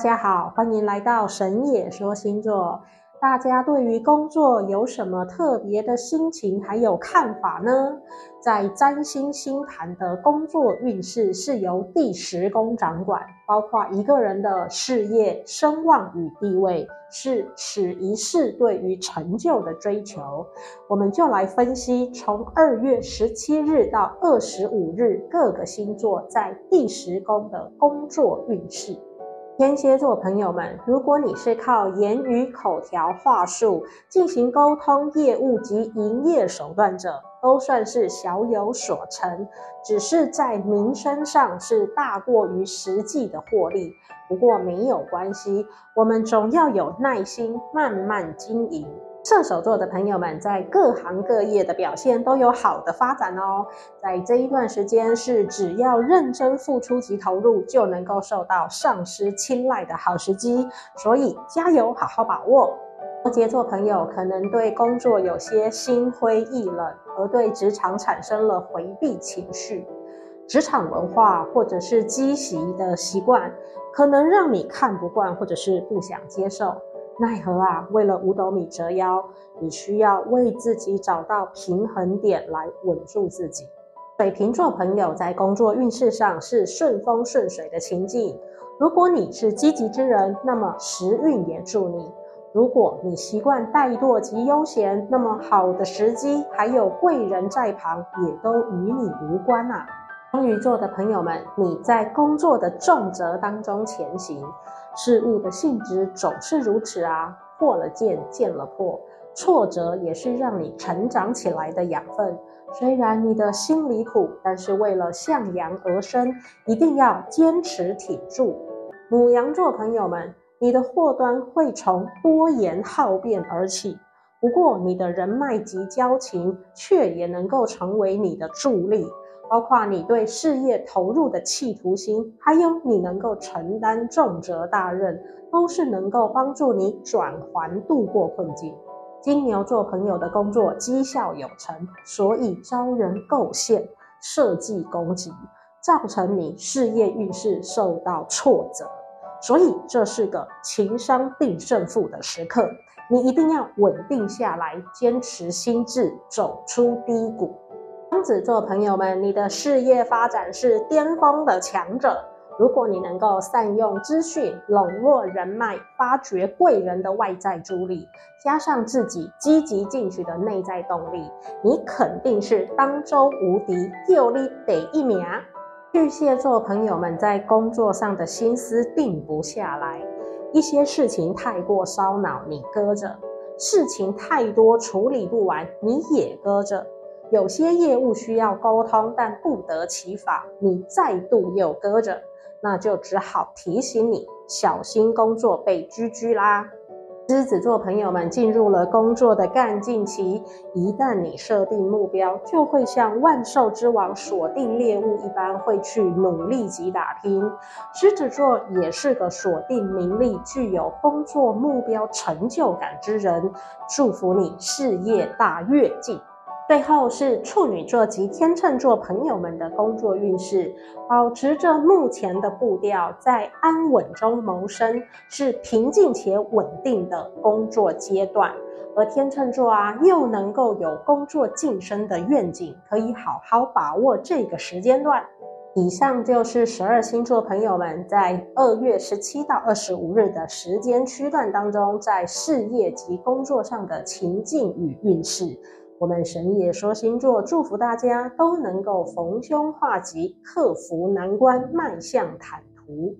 大家好，欢迎来到神野说星座。大家对于工作有什么特别的心情还有看法呢？在占星星盘的工作运势是由第十宫掌管，包括一个人的事业、声望与地位，是此一世对于成就的追求。我们就来分析从二月十七日到二十五日各个星座在第十宫的工作运势。天蝎座朋友们，如果你是靠言语、口条、话术进行沟通、业务及营业手段者，都算是小有所成，只是在名声上是大过于实际的获利。不过没有关系，我们总要有耐心，慢慢经营。射手座的朋友们在各行各业的表现都有好的发展哦，在这一段时间是只要认真付出及投入就能够受到上司青睐的好时机，所以加油，好好把握。摩羯座朋友可能对工作有些心灰意冷，而对职场产生了回避情绪，职场文化或者是积习的习惯，可能让你看不惯或者是不想接受。奈何啊，为了五斗米折腰，你需要为自己找到平衡点来稳住自己。水瓶座朋友在工作运势上是顺风顺水的情境。如果你是积极之人，那么时运也助你；如果你习惯怠惰及悠闲，那么好的时机还有贵人在旁，也都与你无关啊。双鱼座的朋友们，你在工作的重责当中前行。事物的性质总是如此啊，破了见，见了破，挫折也是让你成长起来的养分。虽然你的心里苦，但是为了向阳而生，一定要坚持挺住。母羊座朋友们，你的祸端会从多言好辩而起，不过你的人脉及交情却也能够成为你的助力。包括你对事业投入的企图心，还有你能够承担重责大任，都是能够帮助你转圜度过困境。金牛座朋友的工作绩效有成，所以招人构陷、设计攻击，造成你事业运势受到挫折。所以这是个情商定胜负的时刻，你一定要稳定下来，坚持心智，走出低谷。双子座朋友们，你的事业发展是巅峰的强者。如果你能够善用资讯、笼络人脉、发掘贵人的外在助力，加上自己积极进取的内在动力，你肯定是当周无敌，就你第一名。巨蟹座朋友们在工作上的心思定不下来，一些事情太过烧脑，你搁着；事情太多处理不完，你也搁着。有些业务需要沟通，但不得其法，你再度又搁着，那就只好提醒你小心工作被居居啦。狮子座朋友们进入了工作的干劲期，一旦你设定目标，就会像万兽之王锁定猎物一般，会去努力及打拼。狮子座也是个锁定名利、具有工作目标成就感之人，祝福你事业大跃进。最后是处女座及天秤座朋友们的工作运势，保持着目前的步调，在安稳中谋生，是平静且稳定的工作阶段。而天秤座啊，又能够有工作晋升的愿景，可以好好把握这个时间段。以上就是十二星座朋友们在二月十七到二十五日的时间区段当中，在事业及工作上的情境与运势。我们神也说星座，祝福大家都能够逢凶化吉，克服难关，迈向坦途。